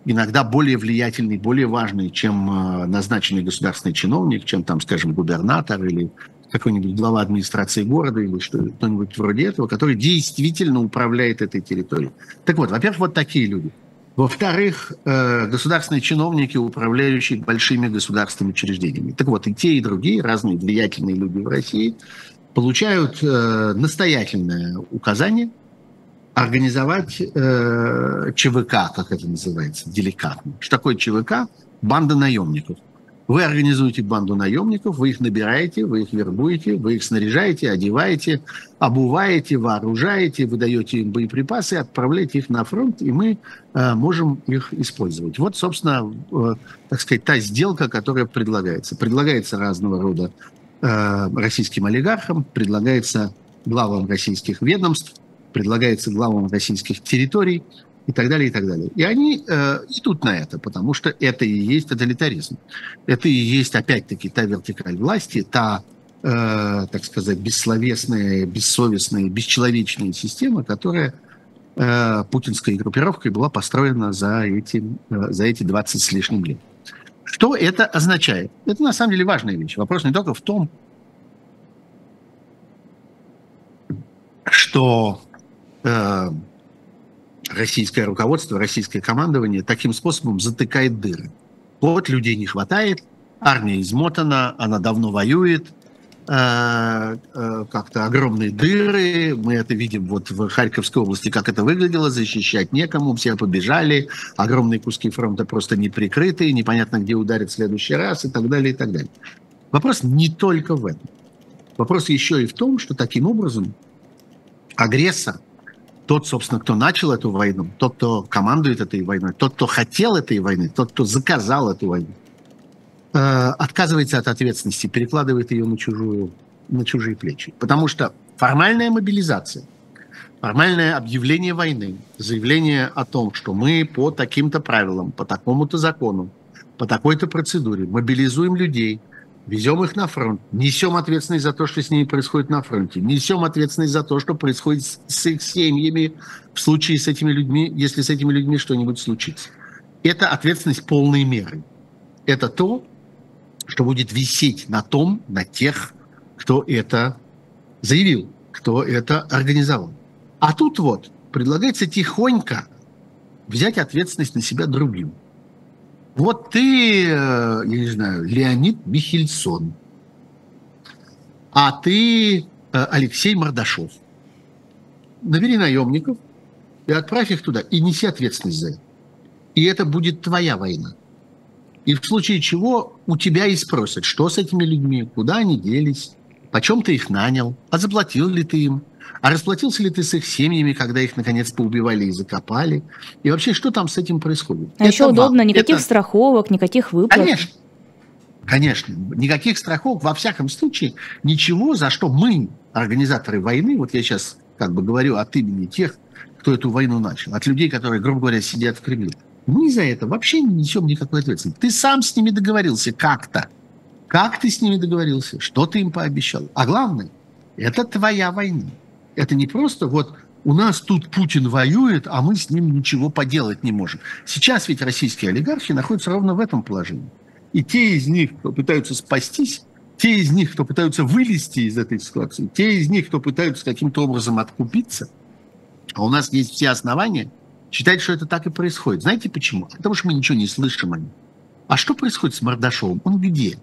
иногда более влиятельный, более важный, чем э, назначенный государственный чиновник, чем там, скажем, губернатор или какой-нибудь глава администрации города или что-нибудь вроде этого, который действительно управляет этой территорией. Так вот, во-первых, вот такие люди. Во-вторых, э, государственные чиновники, управляющие большими государственными учреждениями. Так вот, и те, и другие, разные влиятельные люди в России – получают э, настоятельное указание организовать э, ЧВК, как это называется, деликатно. Что такое ЧВК? Банда наемников. Вы организуете банду наемников, вы их набираете, вы их вербуете, вы их снаряжаете, одеваете, обуваете, вооружаете, выдаете им боеприпасы, отправляете их на фронт, и мы э, можем их использовать. Вот, собственно, э, так сказать, та сделка, которая предлагается. Предлагается разного рода Э, российским олигархам, предлагается главам российских ведомств, предлагается главам российских территорий и так далее, и так далее. И они э, идут на это, потому что это и есть тоталитаризм. Это и есть, опять-таки, та вертикаль власти, та, э, так сказать, бессловесная, бессовестная, бесчеловечная система, которая э, путинской группировкой была построена за эти, э, за эти 20 с лишним лет. Что это означает? Это на самом деле важная вещь. Вопрос не только в том, что э, российское руководство, российское командование таким способом затыкает дыры. Вот людей не хватает, армия измотана, она давно воюет, как-то огромные дыры. Мы это видим вот в Харьковской области, как это выглядело, защищать некому, все побежали, огромные куски фронта просто не прикрыты, непонятно, где ударит в следующий раз и так далее, и так далее. Вопрос не только в этом. Вопрос еще и в том, что таким образом агрессор, тот, собственно, кто начал эту войну, тот, кто командует этой войной, тот, кто хотел этой войны, тот, кто заказал эту войну, отказывается от ответственности, перекладывает ее на, чужую, на чужие плечи. Потому что формальная мобилизация, формальное объявление войны, заявление о том, что мы по таким-то правилам, по такому-то закону, по такой-то процедуре мобилизуем людей, везем их на фронт, несем ответственность за то, что с ними происходит на фронте, несем ответственность за то, что происходит с их семьями в случае с этими людьми, если с этими людьми что-нибудь случится. Это ответственность полной меры. Это то, что будет висеть на том, на тех, кто это заявил. кто это организовал. А тут вот предлагается тихонько взять ответственность на себя другим. Вот ты, э, я не знаю, Леонид Михельсон, а ты э, Алексей Мордашов. Набери наемников и отправь их туда, и неси ответственность за это. И это будет твоя война. И в случае чего у тебя и спросят, что с этими людьми, куда они делись, почем ты их нанял, а заплатил ли ты им, а расплатился ли ты с их семьями, когда их наконец поубивали и закопали, и вообще что там с этим происходит. А это еще удобно, никаких это... страховок, никаких выплат. Конечно. Конечно, никаких страховок, во всяком случае, ничего, за что мы, организаторы войны, вот я сейчас как бы говорю от имени тех, кто эту войну начал, от людей, которые, грубо говоря, сидят в Кремле. Мы за это вообще не несем никакой ответственности. Ты сам с ними договорился как-то. Как ты с ними договорился? Что ты им пообещал? А главное, это твоя война. Это не просто вот у нас тут Путин воюет, а мы с ним ничего поделать не можем. Сейчас ведь российские олигархи находятся ровно в этом положении. И те из них, кто пытаются спастись, те из них, кто пытаются вылезти из этой ситуации, те из них, кто пытаются каким-то образом откупиться, а у нас есть все основания – считает, что это так и происходит. Знаете почему? Потому что мы ничего не слышим о нем. А что происходит с Мордашовым? Он где?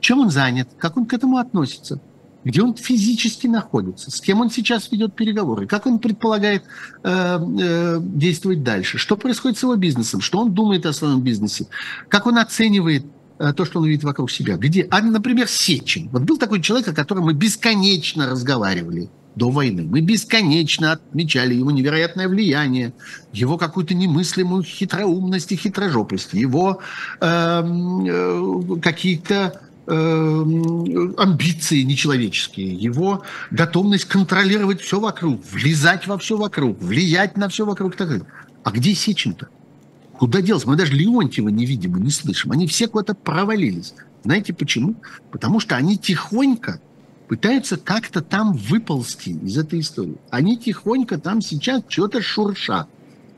Чем он занят? Как он к этому относится? Где он физически находится? С кем он сейчас ведет переговоры? Как он предполагает э, э, действовать дальше? Что происходит с его бизнесом? Что он думает о своем бизнесе? Как он оценивает э, то, что он видит вокруг себя? Где? А, например, Сечин. Вот был такой человек, о котором мы бесконечно разговаривали – до войны. Мы бесконечно отмечали его невероятное влияние, его какую-то немыслимую хитроумность и хитрожопость, его эм, э, какие-то э, амбиции нечеловеческие, его готовность контролировать все вокруг, влезать во все вокруг, влиять на все вокруг. Так далее. А где Сечин-то? Куда делся? Мы даже Леонтьева не видим и не слышим. Они все куда-то провалились. Знаете почему? Потому что они тихонько пытаются как-то там выползти из этой истории. Они тихонько там сейчас что-то шуршат.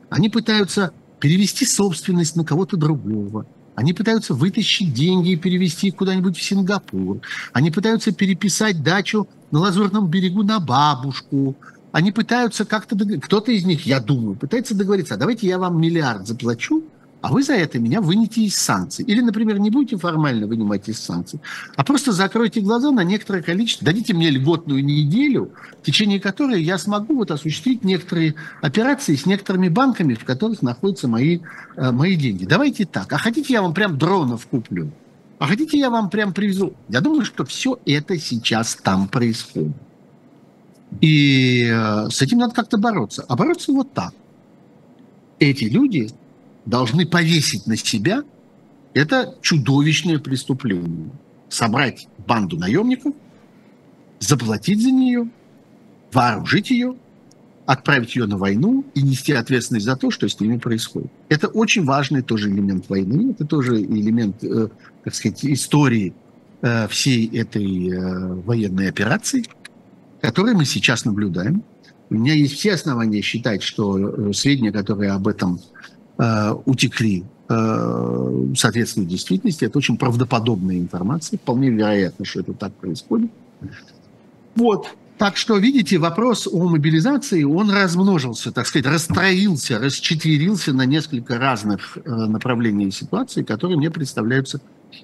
Они пытаются перевести собственность на кого-то другого. Они пытаются вытащить деньги и перевести куда-нибудь в Сингапур. Они пытаются переписать дачу на Лазурном берегу на бабушку. Они пытаются как-то... Кто-то из них, я думаю, пытается договориться, а давайте я вам миллиард заплачу, а вы за это меня вынете из санкций. Или, например, не будете формально вынимать из санкций, а просто закройте глаза на некоторое количество, дадите мне льготную неделю, в течение которой я смогу вот осуществить некоторые операции с некоторыми банками, в которых находятся мои, э, мои деньги. Давайте так. А хотите, я вам прям дронов куплю? А хотите, я вам прям привезу? Я думаю, что все это сейчас там происходит. И э, с этим надо как-то бороться. А бороться вот так. Эти люди должны повесить на себя, это чудовищное преступление. Собрать банду наемников, заплатить за нее, вооружить ее, отправить ее на войну и нести ответственность за то, что с ними происходит. Это очень важный тоже элемент войны, это тоже элемент, э, так сказать, истории э, всей этой э, военной операции, которую мы сейчас наблюдаем. У меня есть все основания считать, что э, сведения, которые об этом утекли э, соответствует действительности. Это очень правдоподобная информация. Вполне вероятно, что это так происходит. Вот. Так что, видите, вопрос о мобилизации, он размножился, так сказать, расстроился, расчетверился на несколько разных э, направлений и ситуаций, которые мне представляются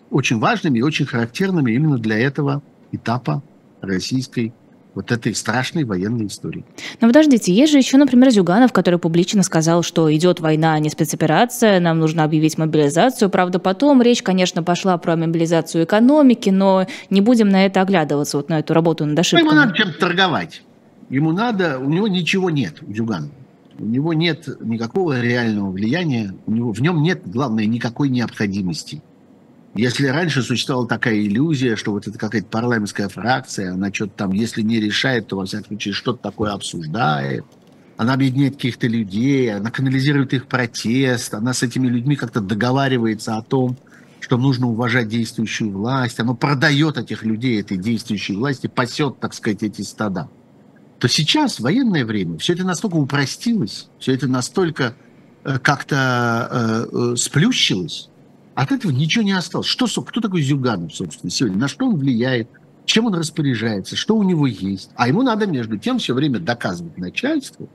очень важными и очень характерными именно для этого этапа российской вот этой страшной военной истории. Но подождите, есть же еще, например, Зюганов, который публично сказал, что идет война, а не спецоперация, нам нужно объявить мобилизацию. Правда, потом речь, конечно, пошла про мобилизацию экономики, но не будем на это оглядываться, вот на эту работу над ошибками. Ему надо чем-то торговать. Ему надо, у него ничего нет, у Зюганова. У него нет никакого реального влияния, у него, в нем нет, главное, никакой необходимости. Если раньше существовала такая иллюзия, что вот это какая-то парламентская фракция, она что-то там, если не решает, то, во всяком случае, что-то такое обсуждает, она объединяет каких-то людей, она канализирует их протест, она с этими людьми как-то договаривается о том, что нужно уважать действующую власть, она продает этих людей этой действующей власти, пасет, так сказать, эти стада. То сейчас, в военное время, все это настолько упростилось, все это настолько э, как-то э, э, сплющилось, от этого ничего не осталось. Что, кто такой Зюганов, собственно, сегодня? На что он влияет? чем он распоряжается, что у него есть. А ему надо между тем все время доказывать начальству,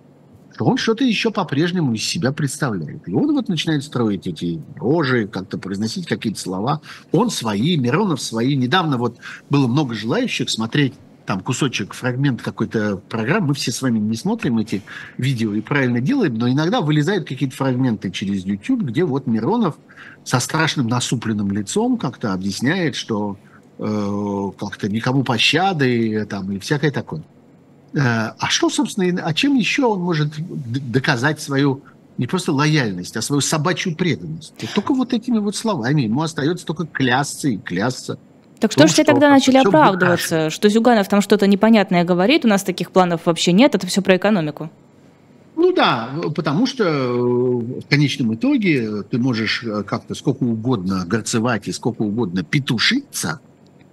что он что-то еще по-прежнему из себя представляет. И он вот начинает строить эти рожи, как-то произносить какие-то слова. Он свои, Миронов свои. Недавно вот было много желающих смотреть там кусочек, фрагмент какой-то программы. Мы все с вами не смотрим эти видео и правильно делаем, но иногда вылезают какие-то фрагменты через YouTube, где вот Миронов со страшным насупленным лицом как-то объясняет, что э, как-то никому пощады там, и всякое такое. Э, а что, собственно, а чем еще он может доказать свою не просто лояльность, а свою собачью преданность? Только вот этими вот словами. Ему остается только клясться и клясться. Так что же все тогда начали оправдываться, что Зюганов там что-то непонятное говорит, у нас таких планов вообще нет, это все про экономику? Ну да, потому что э, в конечном итоге ты можешь э, как-то сколько угодно горцевать и сколько угодно петушиться,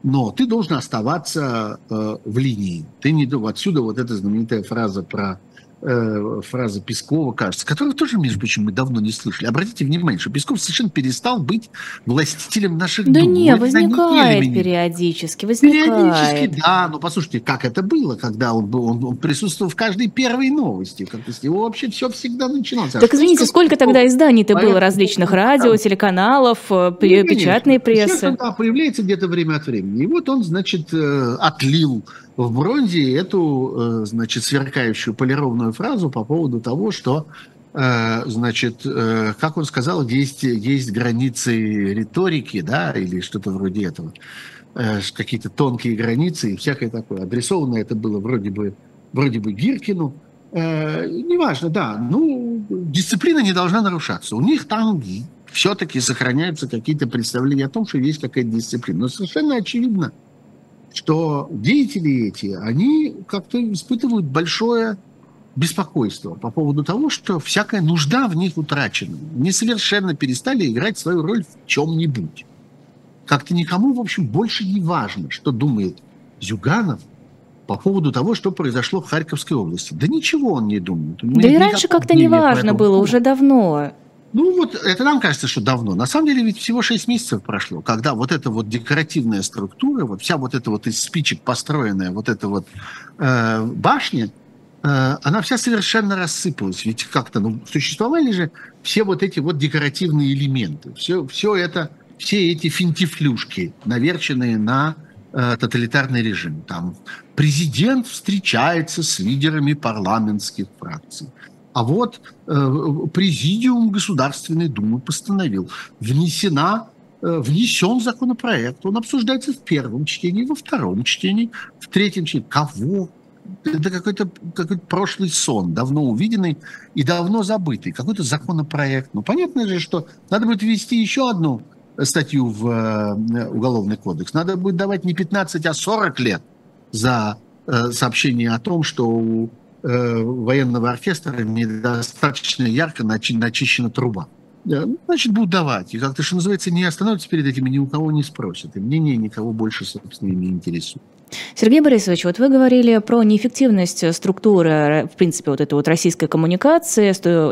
но ты должен оставаться э, в линии. Ты не отсюда вот эта знаменитая фраза про э, фраза Пескова, кажется, которую тоже, между прочим, мы давно не слышали. Обратите внимание, что Песков совершенно перестал быть властителем наших да дум. не, возникает не периодически, возникает. Периодически, да, но послушайте, как это было, когда он, был, он, он присутствовал в каждой первой новости, как с него вообще все всегда начиналось. А так извините, сколько тогда изданий-то было различных радио, телеканалов, э, ну, печатной прессы? Все, появляется где-то время от времени. И вот он, значит, э, отлил в бронзе эту, э, значит, сверкающую полированную фразу по поводу того, что, э, значит, э, как он сказал, есть, есть границы риторики, да, или что-то вроде этого, какие-то тонкие границы и всякое такое. Адресовано это было вроде бы, вроде бы Гиркину, неважно, да, ну, дисциплина не должна нарушаться. У них там все-таки сохраняются какие-то представления о том, что есть какая-то дисциплина. Но совершенно очевидно, что деятели эти, они как-то испытывают большое беспокойство по поводу того, что всякая нужда в них утрачена. Они совершенно перестали играть свою роль в чем-нибудь. Как-то никому, в общем, больше не важно, что думает Зюганов по поводу того, что произошло в Харьковской области. Да ничего он не думает. Да и раньше как-то не важно было, уже давно. Ну вот это нам кажется, что давно. На самом деле ведь всего 6 месяцев прошло, когда вот эта вот декоративная структура, вот вся вот эта вот из спичек построенная вот эта вот э, башня, э, она вся совершенно рассыпалась. Ведь как-то ну, существовали же все вот эти вот декоративные элементы. Все, все это, все эти финтифлюшки, наверченные на э, тоталитарный режим. Там президент встречается с лидерами парламентских фракций а вот э, Президиум Государственной Думы постановил, внесена, э, внесен законопроект, он обсуждается в первом чтении, во втором чтении, в третьем чтении. Кого? Это какой-то какой прошлый сон, давно увиденный и давно забытый. Какой-то законопроект. Ну, понятно же, что надо будет ввести еще одну статью в э, Уголовный кодекс. Надо будет давать не 15, а 40 лет за э, сообщение о том, что у Э, военного оркестра недостаточно ярко начи- начищена труба. Ну, значит, будут давать. И как-то, что называется, не остановятся перед этим и ни у кого не спросят. И мнение никого больше, собственно, не интересует. Сергей Борисович, вот вы говорили про неэффективность структуры, в принципе, вот этой вот российской коммуникации,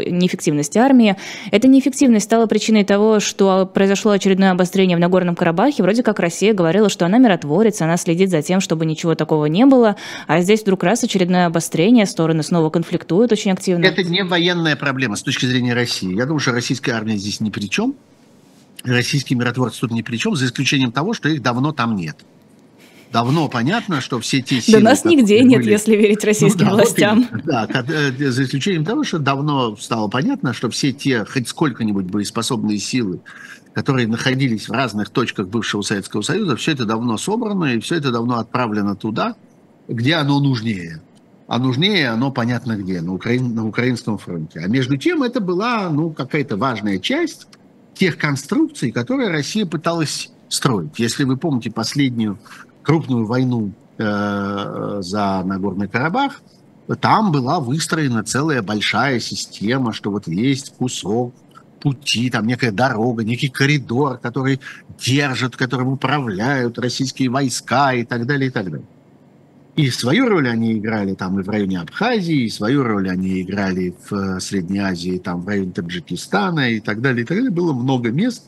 неэффективность армии. Эта неэффективность стала причиной того, что произошло очередное обострение в Нагорном Карабахе. Вроде как Россия говорила, что она миротворец, она следит за тем, чтобы ничего такого не было. А здесь вдруг раз очередное обострение, стороны снова конфликтуют очень активно. Это не военная проблема с точки зрения России. Я думаю, что российская армия здесь ни при чем. Российские миротворцы тут ни при чем, за исключением того, что их давно там нет давно понятно, что все те силы... Да нас нигде нет, если верить российским ну, да, властям. Вот, да, э, за исключением того, что давно стало понятно, что все те хоть сколько-нибудь боеспособные силы, которые находились в разных точках бывшего Советского Союза, все это давно собрано, и все это давно отправлено туда, где оно нужнее. А нужнее оно понятно где, на, Украин, на Украинском фронте. А между тем это была ну, какая-то важная часть тех конструкций, которые Россия пыталась строить. Если вы помните последнюю крупную войну э, за Нагорный Карабах, там была выстроена целая большая система, что вот есть кусок пути, там некая дорога, некий коридор, который держит, которым управляют российские войска и так далее, и так далее. И свою роль они играли там и в районе Абхазии, и свою роль они играли в э, Средней Азии, там в районе Таджикистана и так далее, и так далее. Было много мест,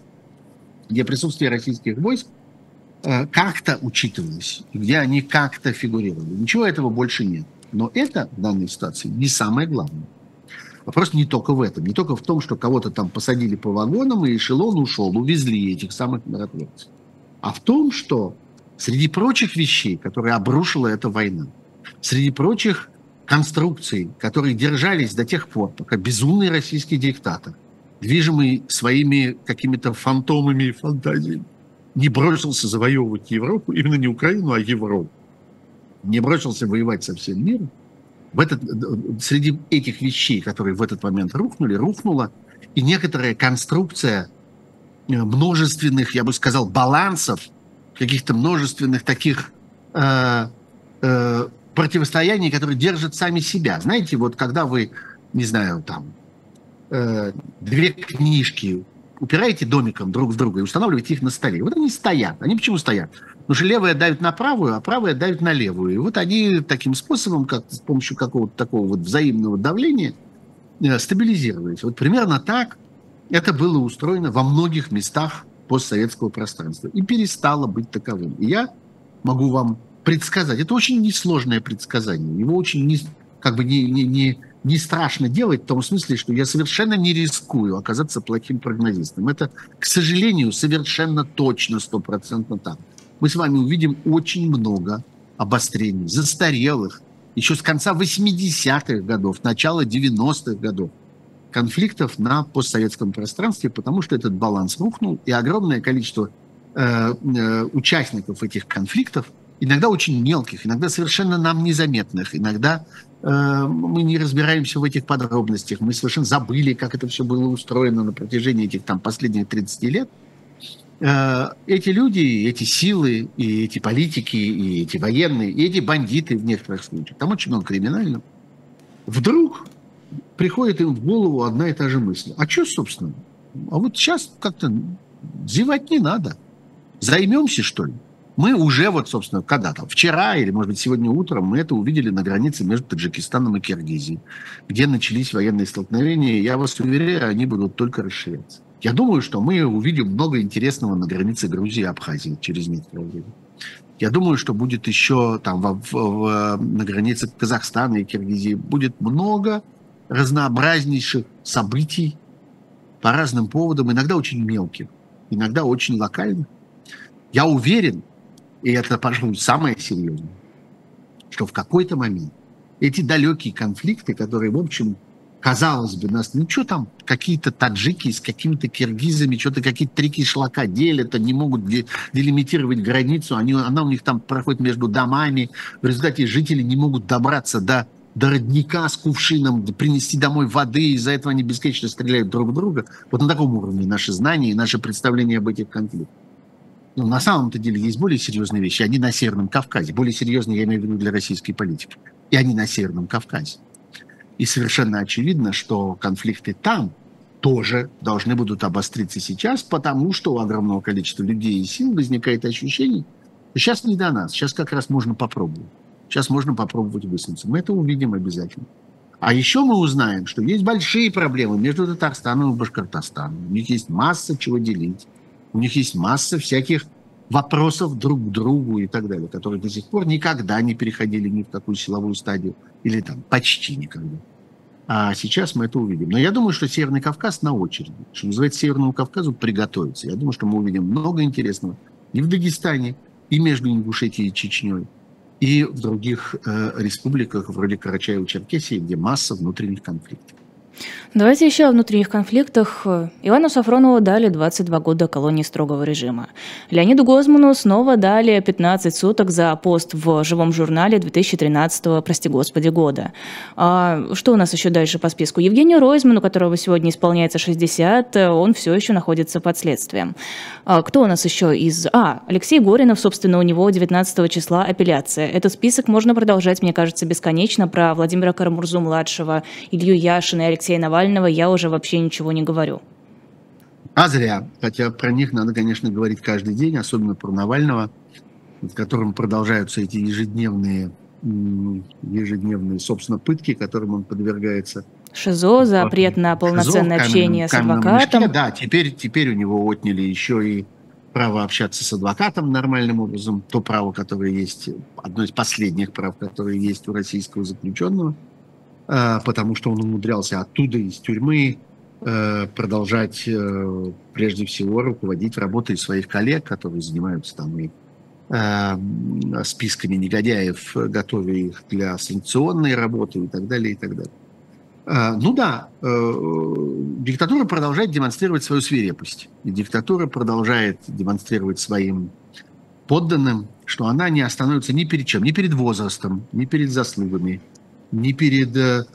где присутствие российских войск как-то учитывались, где они как-то фигурировали. Ничего этого больше нет. Но это в данной ситуации не самое главное. Вопрос не только в этом, не только в том, что кого-то там посадили по вагонам, и эшелон ушел, увезли этих самых миротворцев, а в том, что среди прочих вещей, которые обрушила эта война, среди прочих конструкций, которые держались до тех пор, пока безумный российский диктатор, движимый своими какими-то фантомами и фантазиями, не бросился завоевывать Европу, именно не Украину, а Европу, не бросился воевать со всем миром, в этот, среди этих вещей, которые в этот момент рухнули, рухнула и некоторая конструкция э, множественных, я бы сказал, балансов, каких-то множественных таких э, э, противостояний, которые держат сами себя. Знаете, вот когда вы, не знаю, там, э, две книжки упираете домиком друг в друга и устанавливаете их на столе. Вот они стоят. Они почему стоят? Потому что левая давит на правую, а правая давит на левую. И вот они таким способом, как с помощью какого-то такого вот взаимного давления, э, стабилизировались. Вот примерно так это было устроено во многих местах постсоветского пространства и перестало быть таковым. И я могу вам предсказать, это очень несложное предсказание, его очень не, как бы не, не, не, не страшно делать в том смысле, что я совершенно не рискую оказаться плохим прогнозистом. Это, к сожалению, совершенно точно, стопроцентно так. Мы с вами увидим очень много обострений, застарелых, еще с конца 80-х годов, начала 90-х годов конфликтов на постсоветском пространстве, потому что этот баланс рухнул, и огромное количество э, э, участников этих конфликтов, иногда очень мелких, иногда совершенно нам незаметных, иногда мы не разбираемся в этих подробностях, мы совершенно забыли, как это все было устроено на протяжении этих там последних 30 лет. Э, эти люди, эти силы, и эти политики, и эти военные, и эти бандиты в некоторых случаях, там очень много криминального, вдруг приходит им в голову одна и та же мысль. А что, собственно? А вот сейчас как-то зевать не надо. Займемся, что ли? Мы уже вот, собственно, когда там, вчера или, может быть, сегодня утром мы это увидели на границе между Таджикистаном и Киргизией, где начались военные столкновения. Я вас уверяю, они будут только расширяться. Я думаю, что мы увидим много интересного на границе Грузии и Абхазии через некоторое время. Я думаю, что будет еще там в, в, в, на границе Казахстана и Киргизии будет много разнообразнейших событий по разным поводам, иногда очень мелких, иногда очень локальных. Я уверен, и это, пожалуй, самое серьезное, что в какой-то момент эти далекие конфликты, которые, в общем, казалось бы, нас, ну что там, какие-то таджики с какими-то киргизами, что-то какие-то три кишлака делят, они могут делимитировать границу, они, она у них там проходит между домами, в результате жители не могут добраться до, до родника с кувшином, принести домой воды, из-за этого они бесконечно стреляют друг в друга. Вот на таком уровне наши знания и наше представление об этих конфликтах ну, на самом-то деле есть более серьезные вещи. Они на Северном Кавказе. Более серьезные, я имею в виду, для российской политики. И они на Северном Кавказе. И совершенно очевидно, что конфликты там тоже должны будут обостриться сейчас, потому что у огромного количества людей и сил возникает ощущение, что сейчас не до нас, сейчас как раз можно попробовать. Сейчас можно попробовать высунуться. Мы это увидим обязательно. А еще мы узнаем, что есть большие проблемы между Татарстаном и Башкортостаном. У них есть масса чего делить. У них есть масса всяких вопросов друг к другу и так далее, которые до сих пор никогда не переходили ни в какую силовую стадию, или там почти никогда. А сейчас мы это увидим. Но я думаю, что Северный Кавказ на очереди. Что называется, Северному Кавказу приготовиться. Я думаю, что мы увидим много интересного и в Дагестане, и между Ингушетией и Чечней, и в других э, республиках, вроде Карачаева-Черкесии, где масса внутренних конфликтов. Давайте еще о внутренних конфликтах. Ивану Сафронову дали 22 года колонии строгого режима. Леониду Гозману снова дали 15 суток за пост в живом журнале 2013 прости господи, года. А что у нас еще дальше по списку? Евгению Ройзману, которого сегодня исполняется 60, он все еще находится под следствием. А кто у нас еще из... А, Алексей Горинов, собственно, у него 19 числа апелляция. Этот список можно продолжать, мне кажется, бесконечно. Про Владимира Карамурзу-младшего, Илью Яшина и Алексея Алексея Навального я уже вообще ничего не говорю. А зря. Хотя про них надо, конечно, говорить каждый день, особенно про Навального, в котором продолжаются эти ежедневные, ежедневные, собственно, пытки, которым он подвергается. ШИЗО, запрет на полноценное Шизо, общение каменном, с адвокатом. Мешке, да, теперь, теперь у него отняли еще и право общаться с адвокатом нормальным образом, то право, которое есть, одно из последних прав, которые есть у российского заключенного, потому что он умудрялся оттуда, из тюрьмы, э, продолжать прежде всего руководить работой своих коллег, которые занимаются там и списками негодяев, готовя их для санкционной работы и так далее, и так далее. А, ну да, э, диктатура продолжает демонстрировать свою свирепость. И диктатура продолжает демонстрировать своим подданным, что она не остановится ни перед чем, ни перед возрастом, ни перед заслугами, ни перед э,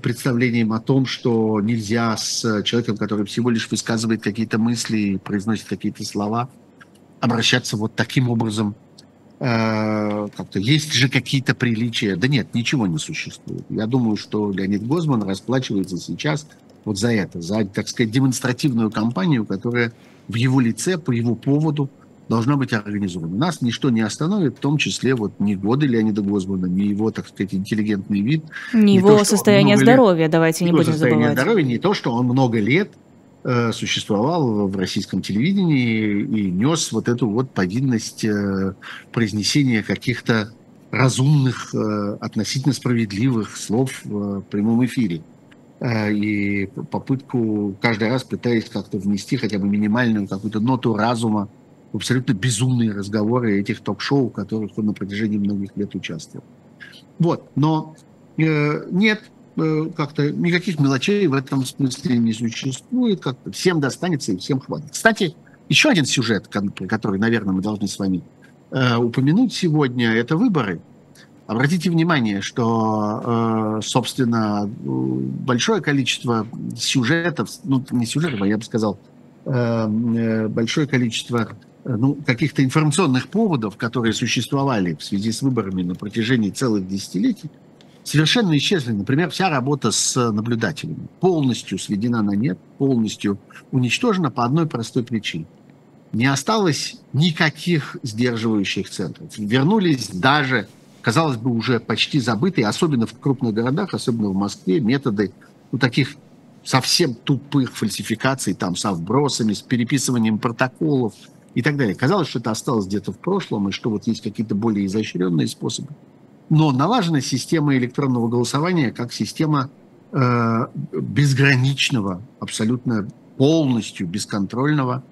представлением о том, что нельзя с человеком, который всего лишь высказывает какие-то мысли и произносит какие-то слова, обращаться вот таким образом Э, как-то есть же какие-то приличия. Да нет, ничего не существует. Я думаю, что Леонид Гозман расплачивается сейчас вот за это, за, так сказать, демонстративную кампанию, которая в его лице, по его поводу должна быть организована. Нас ничто не остановит, в том числе вот ни годы Леонида Гозмана, ни его, так сказать, интеллигентный вид. Не его то, состояние здоровья, лет, давайте не будем забывать. здоровья, не то, что он много лет Э, существовал в российском телевидении и нес вот эту вот повинность э, произнесения каких-то разумных, э, относительно справедливых слов в прямом эфире. И попытку каждый раз пытаясь как-то внести хотя бы минимальную какую-то ноту разума абсолютно безумные разговоры этих ток-шоу, в которых он на протяжении многих лет участвовал. Вот, но э, нет, Э, как-то никаких мелочей в этом смысле не существует. Как-то всем достанется и всем хватит. Кстати, еще один сюжет, который, наверное, мы должны с вами э, упомянуть сегодня, это выборы. Обратите внимание, что, э, собственно, большое количество сюжетов, ну, не сюжетов, а я бы сказал, э, э большое количество ну, каких-то информационных поводов, которые существовали в связи с выборами на протяжении целых десятилетий, совершенно исчезли. Например, вся работа с наблюдателями полностью сведена на нет, полностью уничтожена по одной простой причине. Не осталось никаких сдерживающих центров. Вернулись даже, казалось бы, уже почти забытые, особенно в крупных городах, особенно в Москве, методы ну, таких совсем тупых фальсификаций, там, со вбросами, с переписыванием протоколов и так далее. Казалось, что это осталось где-то в прошлом, и что вот есть какие-то более изощренные способы но налажена система электронного голосования как система э, безграничного, абсолютно полностью бесконтрольного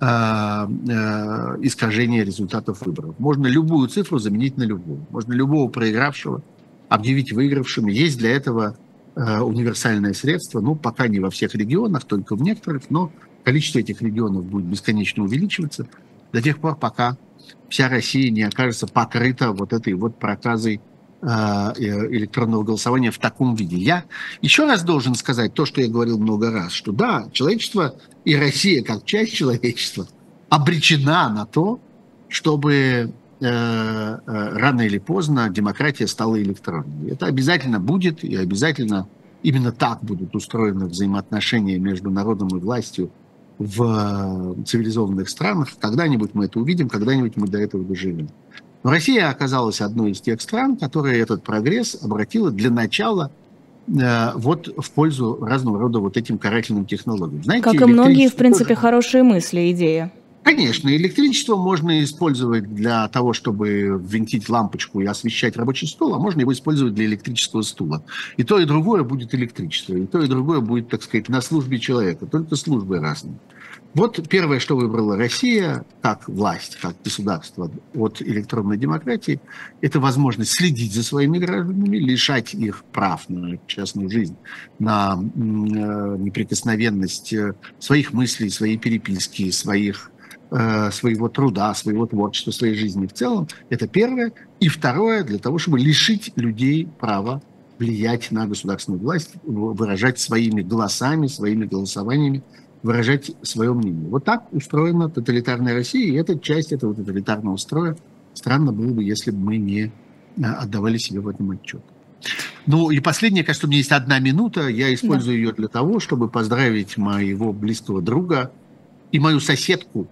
э, э, искажения результатов выборов. Можно любую цифру заменить на любую. Можно любого проигравшего объявить выигравшим. Есть для этого э, универсальное средство, ну, пока не во всех регионах, только в некоторых, но количество этих регионов будет бесконечно увеличиваться до тех пор, пока вся Россия не окажется покрыта вот этой вот проказой а, э, электронного голосования в таком виде. Я еще раз должен сказать то, что я говорил много раз, что да, человечество и Россия как часть человечества обречена на то, чтобы э, э, рано или поздно демократия стала электронной. Это обязательно будет, и обязательно именно так будут устроены взаимоотношения между народом и властью в цивилизованных странах. Когда-нибудь мы это увидим, когда-нибудь мы до этого доживем. Но Россия оказалась одной из тех стран, которая этот прогресс обратила для начала э, вот в пользу разного рода вот этим карательным технологиям. Знаете, как и многие, в принципе, тоже... хорошие мысли, идеи. Конечно, электричество можно использовать для того, чтобы ввинтить лампочку и освещать рабочий стол, а можно его использовать для электрического стула. И то, и другое будет электричество, и то, и другое будет, так сказать, на службе человека, только службы разные. Вот первое, что выбрала Россия как власть, как государство от электронной демократии, это возможность следить за своими гражданами, лишать их прав на частную жизнь, на э, неприкосновенность э, своих мыслей, своей переписки, своих своего труда, своего творчества, своей жизни в целом. Это первое. И второе, для того, чтобы лишить людей права влиять на государственную власть, выражать своими голосами, своими голосованиями выражать свое мнение. Вот так устроена тоталитарная Россия, и это часть этого тоталитарного строя. Странно было бы, если бы мы не а, отдавали себе в этом отчет. Ну и последнее, кажется, у меня есть одна минута. Я использую да. ее для того, чтобы поздравить моего близкого друга и мою соседку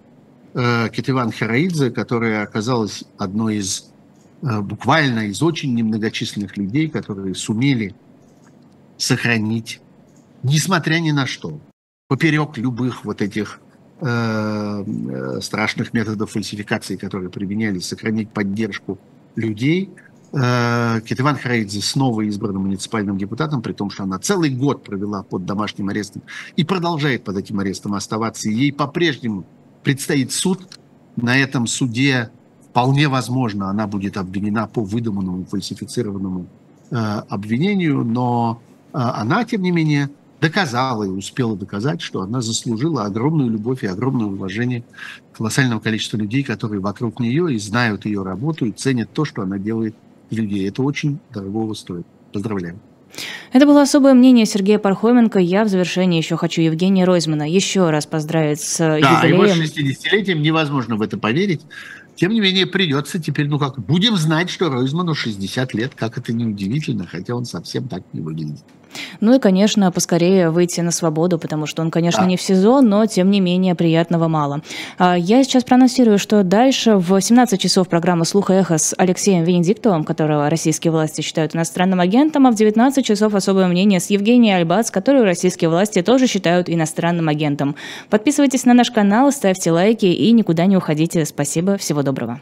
э, Кетиван Хараидзе, которая оказалась одной из э, буквально из очень немногочисленных людей, которые сумели сохранить, несмотря ни на что, поперек любых вот этих э, страшных методов фальсификации, которые применялись, сохранить поддержку людей. Э, Кетыван Харайдзе снова избрана муниципальным депутатом, при том, что она целый год провела под домашним арестом и продолжает под этим арестом оставаться. И ей по-прежнему предстоит суд. На этом суде вполне возможно она будет обвинена по выдуманному, фальсифицированному э, обвинению, но э, она, тем не менее, доказала и успела доказать, что она заслужила огромную любовь и огромное уважение колоссального количества людей, которые вокруг нее и знают ее работу и ценят то, что она делает для людей. Это очень дорогого стоит. Поздравляю. Это было особое мнение Сергея Пархоменко. Я в завершении еще хочу Евгения Ройзмана еще раз поздравить с да, юбилеем. Да, его 60-летием невозможно в это поверить. Тем не менее, придется теперь, ну как, будем знать, что Ройзману 60 лет, как это неудивительно, хотя он совсем так не выглядит. Ну и, конечно, поскорее выйти на свободу, потому что он, конечно, да. не в СИЗО, но, тем не менее, приятного мало. А, я сейчас проанонсирую, что дальше в 17 часов программа «Слух и эхо» с Алексеем Венедиктовым, которого российские власти считают иностранным агентом, а в 19 часов особое мнение с Евгенией Альбац, которую российские власти тоже считают иностранным агентом. Подписывайтесь на наш канал, ставьте лайки и никуда не уходите. Спасибо, всего доброго.